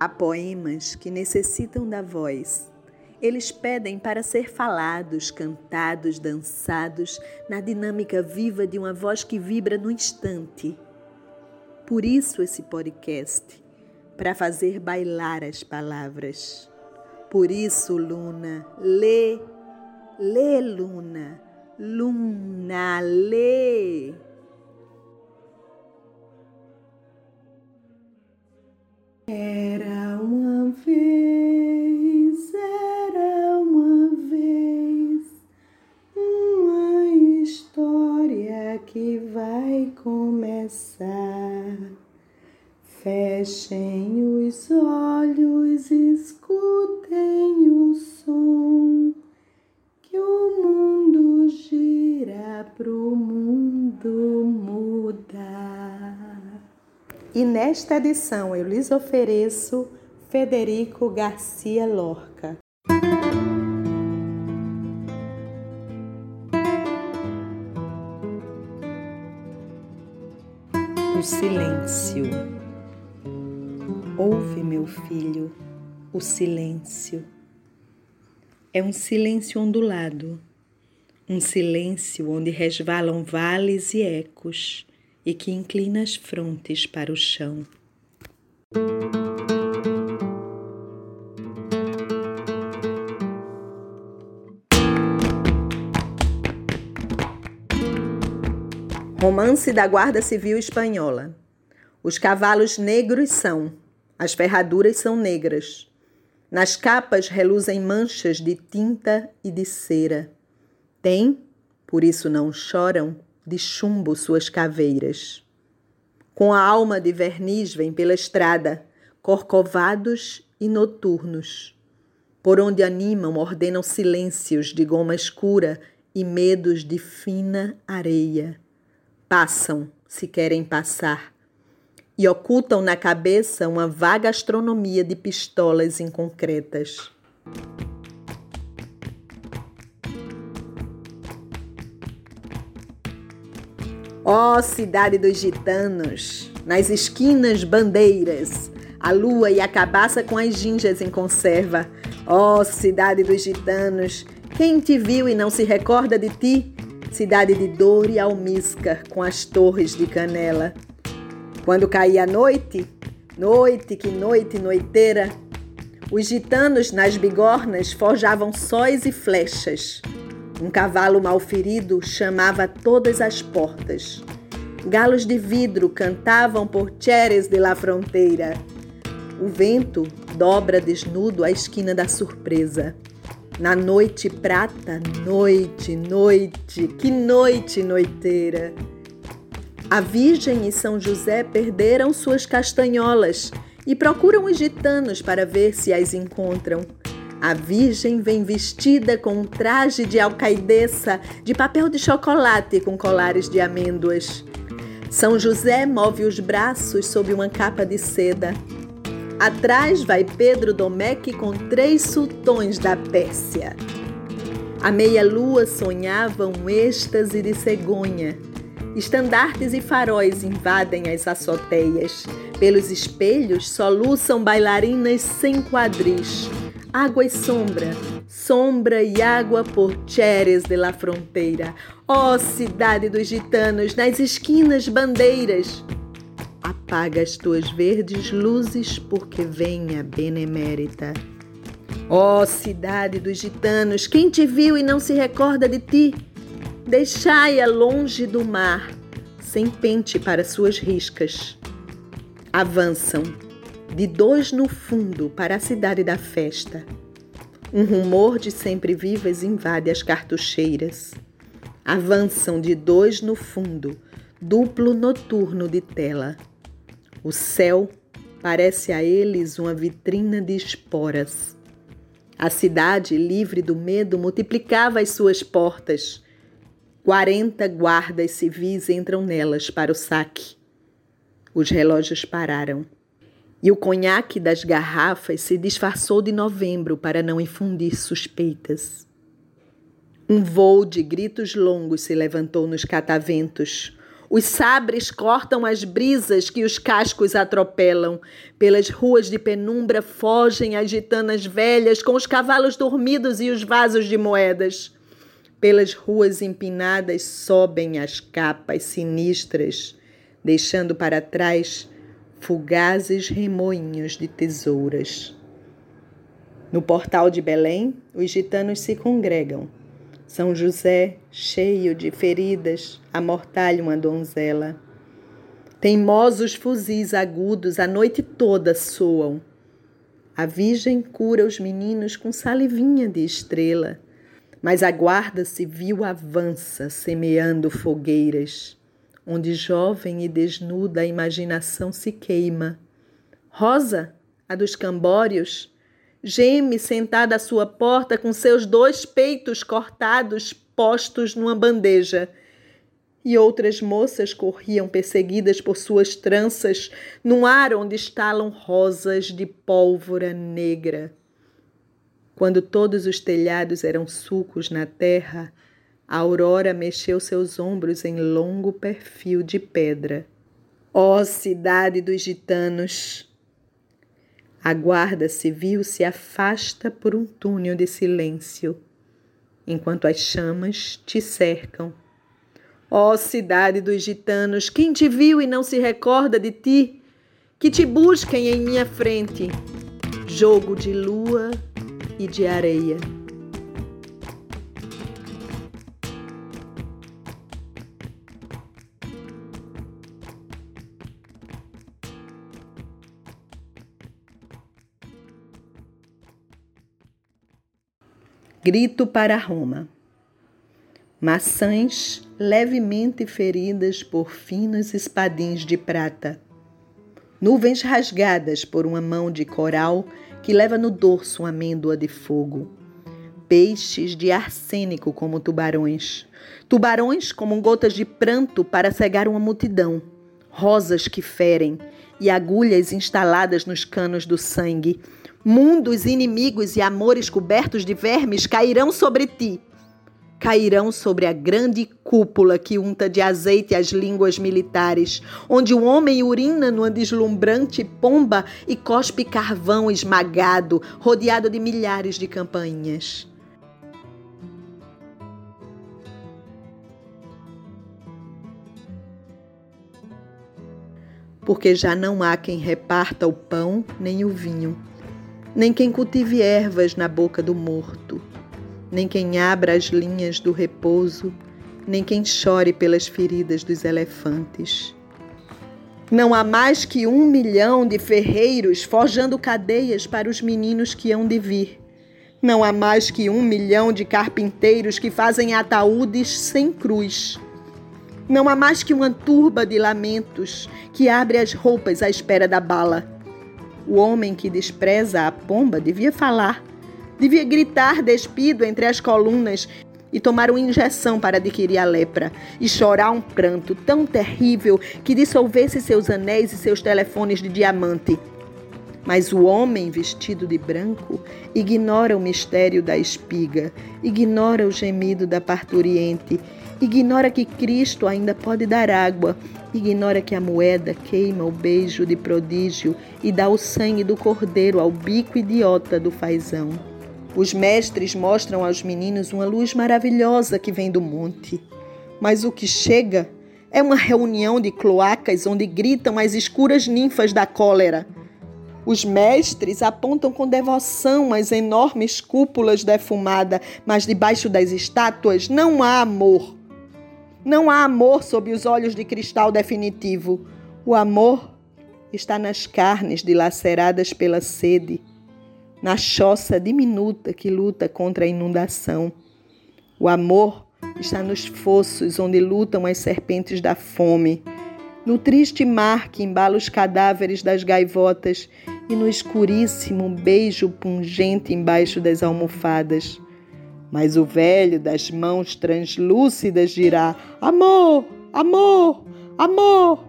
Há poemas que necessitam da voz. Eles pedem para ser falados, cantados, dançados, na dinâmica viva de uma voz que vibra no instante. Por isso esse podcast, para fazer bailar as palavras. Por isso, Luna, lê, lê, Luna, Luna, lê. Era uma vez, era uma vez, uma história que vai começar. Fechem nesta edição eu lhes ofereço Federico Garcia Lorca. O silêncio. Ouve, meu filho, o silêncio. É um silêncio ondulado, um silêncio onde resvalam vales e ecos e que inclina as frontes para o chão. Romance da Guarda Civil Espanhola. Os cavalos negros são, as ferraduras são negras. Nas capas reluzem manchas de tinta e de cera. Tem, por isso não choram, de chumbo suas caveiras. Com a alma de verniz vem pela estrada, corcovados e noturnos. Por onde animam, ordenam silêncios de goma escura e medos de fina areia. Passam, se querem passar, e ocultam na cabeça uma vaga astronomia de pistolas inconcretas. Ó oh, cidade dos gitanos, nas esquinas bandeiras, a lua e a cabaça com as ginjas em conserva. Ó oh, cidade dos gitanos, quem te viu e não se recorda de ti? Cidade de dor e almisca com as torres de canela. Quando caía a noite, noite que noite noiteira, os gitanos nas bigornas forjavam sóis e flechas um cavalo mal ferido chamava todas as portas. Galos de vidro cantavam por Cheres de la Fronteira. O vento dobra desnudo a esquina da surpresa. Na noite prata, noite, noite, que noite noiteira. A Virgem e São José perderam suas castanholas e procuram os gitanos para ver se as encontram. A Virgem vem vestida com um traje de alcaideza de papel de chocolate com colares de amêndoas. São José move os braços sob uma capa de seda. Atrás vai Pedro Domecq com três sultões da Pérsia. A meia-lua sonhava um êxtase de cegonha. Estandartes e faróis invadem as açoteias. Pelos espelhos soluçam bailarinas sem quadris água e sombra, sombra e água por Cheres de la Fronteira. Ó oh, cidade dos gitanos, nas esquinas bandeiras. Apaga as tuas verdes luzes, porque vem a benemérita. Ó oh, cidade dos gitanos, quem te viu e não se recorda de ti? Deixai-a longe do mar, sem pente para suas riscas. Avançam de dois no fundo para a cidade da festa. Um rumor de sempre vivas invade as cartucheiras. Avançam de dois no fundo, duplo noturno de tela. O céu parece a eles uma vitrina de esporas. A cidade, livre do medo, multiplicava as suas portas. Quarenta guardas civis entram nelas para o saque. Os relógios pararam. E o conhaque das garrafas se disfarçou de novembro para não infundir suspeitas. Um voo de gritos longos se levantou nos cataventos. Os sabres cortam as brisas que os cascos atropelam. Pelas ruas de penumbra fogem as gitanas velhas com os cavalos dormidos e os vasos de moedas. Pelas ruas empinadas sobem as capas sinistras, deixando para trás fugazes remoinhos de tesouras. No portal de Belém, os gitanos se congregam. São José, cheio de feridas, amortalha uma donzela. Teimosos fuzis agudos a noite toda soam. A Virgem cura os meninos com salivinha de estrela, mas a Guarda Civil avança, semeando fogueiras, onde jovem e desnuda a imaginação se queima. Rosa, a dos cambórios, Geme sentada à sua porta com seus dois peitos cortados postos numa bandeja. E outras moças corriam perseguidas por suas tranças num ar onde estalam rosas de pólvora negra. Quando todos os telhados eram sulcos na terra, a aurora mexeu seus ombros em longo perfil de pedra. Ó oh, cidade dos gitanos! A guarda civil se afasta por um túnel de silêncio, enquanto as chamas te cercam. Ó oh, cidade dos gitanos, quem te viu e não se recorda de ti, que te busquem em minha frente, jogo de lua e de areia. Grito para Roma. Maçãs levemente feridas por finos espadins de prata. Nuvens rasgadas por uma mão de coral que leva no dorso uma amêndoa de fogo. Peixes de arsênico como tubarões. Tubarões como gotas de pranto para cegar uma multidão. Rosas que ferem e agulhas instaladas nos canos do sangue Mundos inimigos e amores cobertos de vermes cairão sobre ti. Cairão sobre a grande cúpula que unta de azeite as línguas militares, onde o homem urina numa deslumbrante pomba e cospe carvão esmagado, rodeado de milhares de campainhas. Porque já não há quem reparta o pão nem o vinho nem quem cultive ervas na boca do morto, nem quem abra as linhas do repouso, nem quem chore pelas feridas dos elefantes. Não há mais que um milhão de ferreiros forjando cadeias para os meninos que hão de vir. Não há mais que um milhão de carpinteiros que fazem ataúdes sem cruz. Não há mais que uma turba de lamentos que abre as roupas à espera da bala. O homem que despreza a pomba devia falar, devia gritar despido entre as colunas e tomar uma injeção para adquirir a lepra e chorar um pranto tão terrível que dissolvesse seus anéis e seus telefones de diamante. Mas o homem vestido de branco ignora o mistério da espiga, ignora o gemido da parturiente, ignora que Cristo ainda pode dar água Ignora que a moeda queima o beijo de prodígio e dá o sangue do cordeiro ao bico idiota do fazão. Os mestres mostram aos meninos uma luz maravilhosa que vem do monte. Mas o que chega é uma reunião de cloacas onde gritam as escuras ninfas da cólera. Os mestres apontam com devoção as enormes cúpulas defumadas, mas debaixo das estátuas não há amor. Não há amor sob os olhos de cristal definitivo. O amor está nas carnes dilaceradas pela sede, na choça diminuta que luta contra a inundação. O amor está nos fossos onde lutam as serpentes da fome, no triste mar que embala os cadáveres das gaivotas e no escuríssimo beijo pungente embaixo das almofadas. Mas o velho das mãos translúcidas dirá: Amor, amor, amor.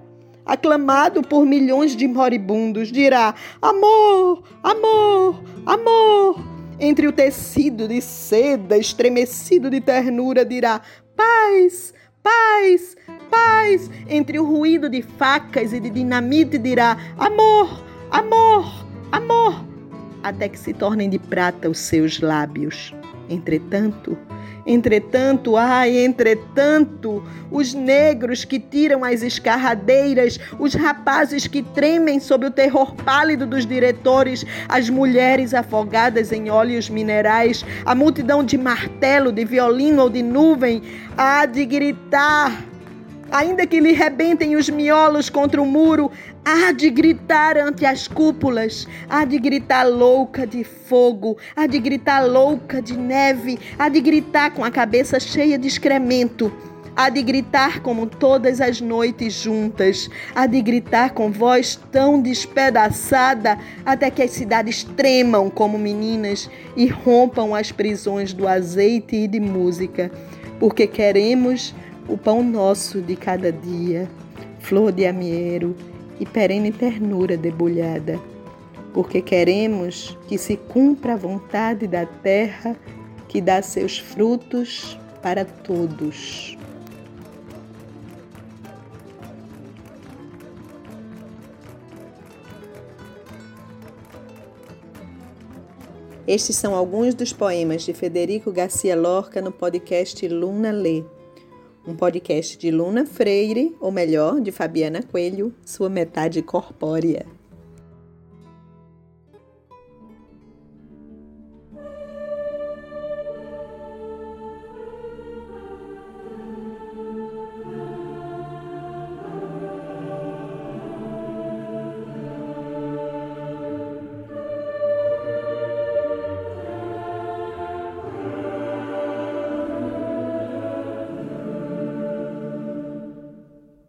Aclamado por milhões de moribundos, dirá: Amor, amor, amor. Entre o tecido de seda estremecido de ternura, dirá: Paz, paz, paz. Entre o ruído de facas e de dinamite dirá: amor, amor, amor. Até que se tornem de prata os seus lábios. Entretanto, Entretanto, ai, entretanto, os negros que tiram as escarradeiras, os rapazes que tremem sob o terror pálido dos diretores, as mulheres afogadas em óleos minerais, a multidão de martelo, de violino ou de nuvem, há de gritar Ainda que lhe rebentem os miolos contra o muro, há de gritar ante as cúpulas, há de gritar louca de fogo, há de gritar louca de neve, há de gritar com a cabeça cheia de excremento, há de gritar como todas as noites juntas, há de gritar com voz tão despedaçada até que as cidades tremam como meninas e rompam as prisões do azeite e de música, porque queremos o pão nosso de cada dia, flor de amiero e perene ternura debulhada, porque queremos que se cumpra a vontade da terra que dá seus frutos para todos. Estes são alguns dos poemas de Federico Garcia Lorca no podcast Luna Lê um podcast de Luna Freire, ou melhor, de Fabiana Coelho, sua metade corpórea.